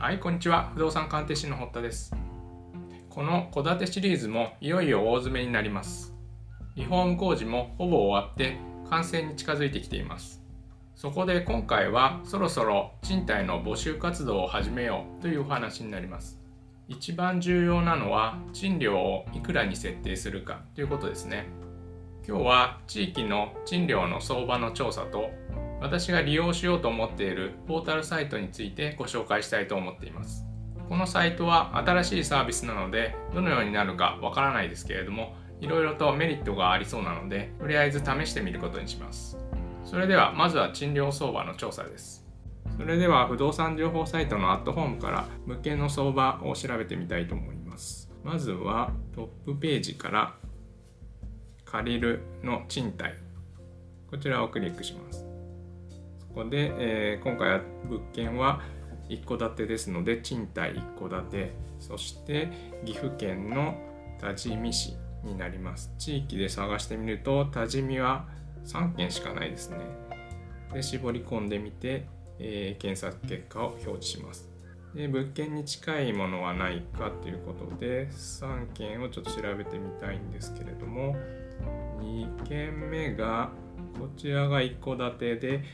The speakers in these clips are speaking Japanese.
はい、こんにちは。不動産鑑定士の堀田です。この戸建てシリーズもいよいよ大詰めになります。リフォーム工事もほぼ終わって完成に近づいてきています。そこで今回はそろそろ賃貸の募集活動を始めようというお話になります。一番重要なのは賃料をいくらに設定するかということですね。今日は地域の賃料の相場の調査と私が利用しようと思っているポータルサイトについてご紹介したいと思っています。このサイトは新しいサービスなのでどのようになるかわからないですけれどもいろいろとメリットがありそうなのでとりあえず試してみることにします。それではまずは賃料相場の調査です。それでは不動産情報サイトのアットホームから物件の相場を調べてみたいと思います。まずはトップページから借りるの賃貸こちらをクリックします。こで、えー今回は物件は一戸建てですので賃貸一戸建てそして岐阜県の多治見市になります。地域で探してみると多治見は3件しかないですね。で絞り込んでみて、えー検索結果を表示します。で物件に近いものはないかということで3件をちょっと調べてみたいんですけれども2件目がこちらが一戸建てで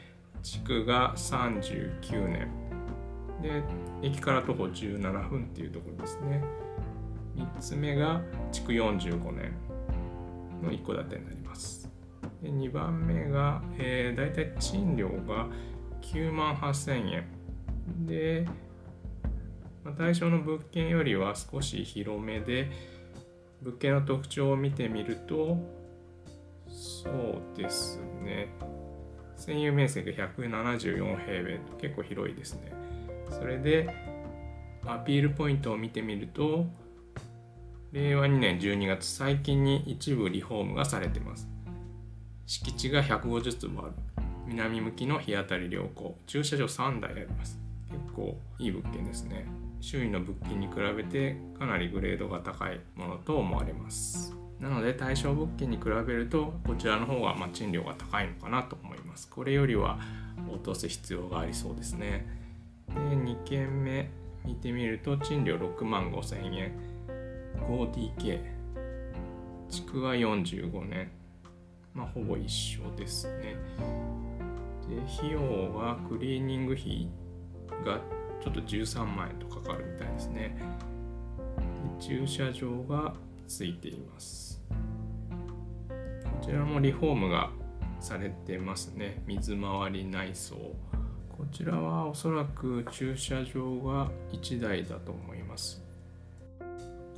地区が39年。で駅から徒歩17分っていうところですね。3つ目が築45年の一戸建てになります。で2番目が、えー、大体賃料が9万8000円。で、まあ対象の物件よりは少し広めで物件の特徴を見てみるとそうですね。占有面積174平米。と結構広いですね。それでアピールポイントを見てみると令和2年12月最近に一部リフォームがされてます。敷地が150坪ある。南向きの日当たり良好。駐車場3台あります。結構いい物件ですね。周囲の物件に比べてかなりグレードが高いものと思われます。なので対象物件に比べるとこちらの方がま賃料が高いのかなと思います。これよりは落とす必要がありそうですね。で2軒目見てみると賃料6万5千円。5DK 築は45年。まあほぼ一緒ですね。で費用はクリーニング費がちょっと13万円とかかるみたいですね。で駐車場がついています。こちらもリフォームがされてますね。水回り内装。こちらはおそらく駐車場が1台だと思います。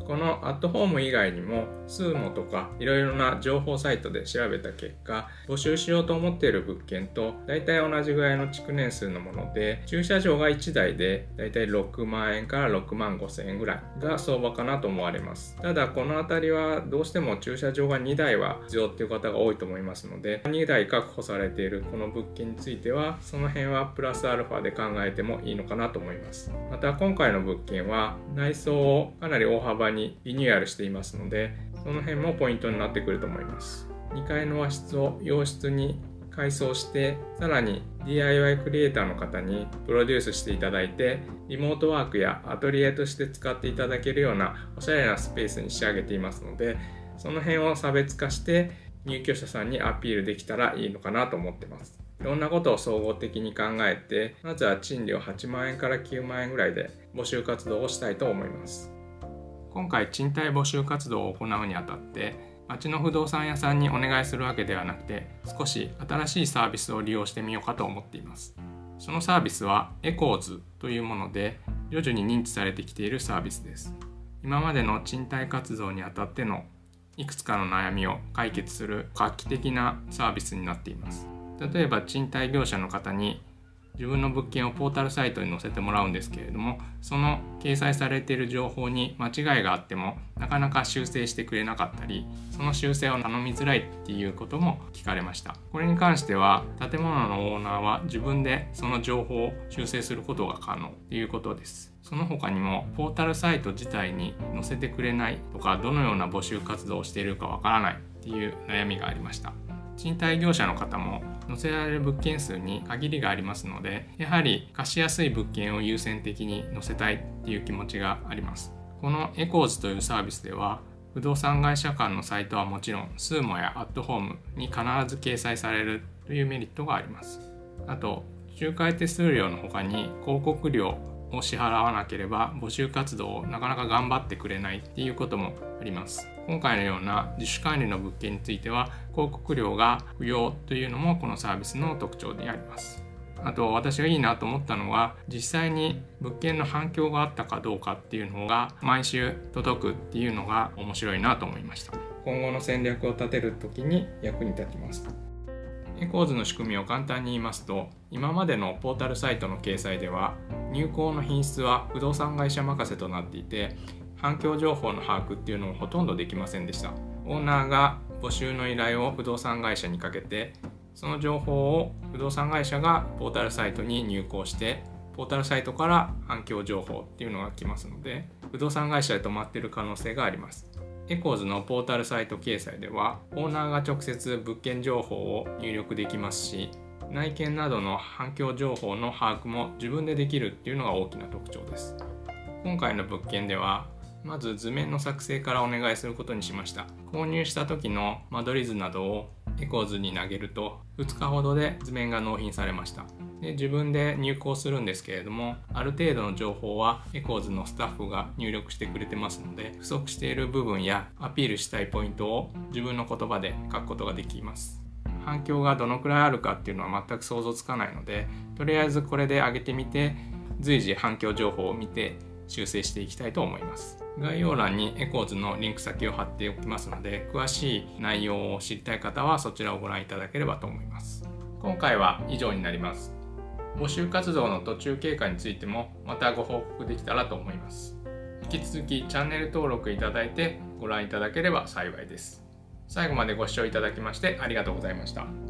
このアットホーム以外にも SUMO とかいろいろな情報サイトで調べた結果募集しようと思っている物件と大体同じぐらいの築年数のもので駐車場が1台で大体6万円から6万5千円ぐらいが相場かなと思われます。ただこの辺りはどうしても駐車場が2台は必要っていう方が多いと思いますので2台確保されているこの物件についてはその辺はプラスアルファで考えてもいいのかなと思います。また今回の物件は内装をかなり大幅ににリニューアルしていますのでその辺もポイントになってくると思います。2階の和室を洋室に改装してさらに DIY クリエイターの方にプロデュースしていただいてリモートワークやアトリエとして使っていただけるようなおしゃれなスペースに仕上げていますのでその辺を差別化して入居者さんにアピールできたらいいのかなと思ってます。いろんなことを総合的に考えてまずは賃料8万円から9万円ぐらいで募集活動をしたいと思います。今回賃貸募集活動を行うにあたって町の不動産屋さんにお願いするわけではなくて少し新しいサービスを利用してみようかと思っています。そのサービスはエコーズというもので徐々に認知されてきているサービスです。今までの賃貸活動にあたってのいくつかの悩みを解決する画期的なサービスになっています。例えば賃貸業者の方に自分の物件をポータルサイトに載せてもらうんですけれどもその掲載されている情報に間違いがあってもなかなか修正してくれなかったりその修正を頼みづらいっていうことも聞かれました。これに関しては建物のオーナーは自分でその情報を修正することが可能ということです。その他にもポータルサイト自体に載せてくれないとかどのような募集活動をしているかわからないっていう悩みがありました。賃貸業者の方も載せられる物件数に限りがありますのでやはり貸しやすい物件を優先的に載せたいっていう気持ちがあります。このエコーズというサービスでは不動産会社間のサイトはもちろん SUUMO やアットホームに必ず掲載されるというメリットがあります。あと仲介手数料の他に広告料を支払わなければ募集活動をなかなか頑張ってくれないっていうこともあります。今回のような自主管理の物件については広告料が不要というのもこのサービスの特徴にあります。あと私がいいなと思ったのは実際に物件の反響があったかどうかっていうのが毎週届くっていうのが面白いなと思いました。今後の戦略を立てる時に役に立ちます。エコーズの仕組みを簡単に言いますと今までのポータルサイトの掲載では入稿の品質は不動産会社任せとなっていて反響情報の把握っていうのもほとんどできませんでした。オーナーが募集の依頼を不動産会社にかけてその情報を不動産会社がポータルサイトに入稿してポータルサイトから反響情報っていうのが来ますので不動産会社で止まっている可能性があります。エコーズのポータルサイト掲載ではオーナーが直接物件情報を入力できますし内見などの反響情報の把握も自分でできるっていうのが大きな特徴です。今回の物件ではまず図面の作成からお願いすることにしました。購入した時の間取り図などをエコーズに投げると2日ほどで図面が納品されました。で自分で入稿するんですけれどもある程度の情報はエコーズのスタッフが入力してくれてますので不足している部分やアピールしたいポイントを自分の言葉で書くことができます。反響がどのくらいあるかっていうのは全く想像つかないのでとりあえずこれで上げてみて随時反響情報を見て修正していきたいと思います。概要欄にエコーズのリンク先を貼っておきますので詳しい内容を知りたい方はそちらをご覧いただければと思います。今回は以上になります。募集活動の途中経過についてもまたご報告できたらと思います。引き続きチャンネル登録いただいてご覧いただければ幸いです。最後までご視聴いただきましてありがとうございました。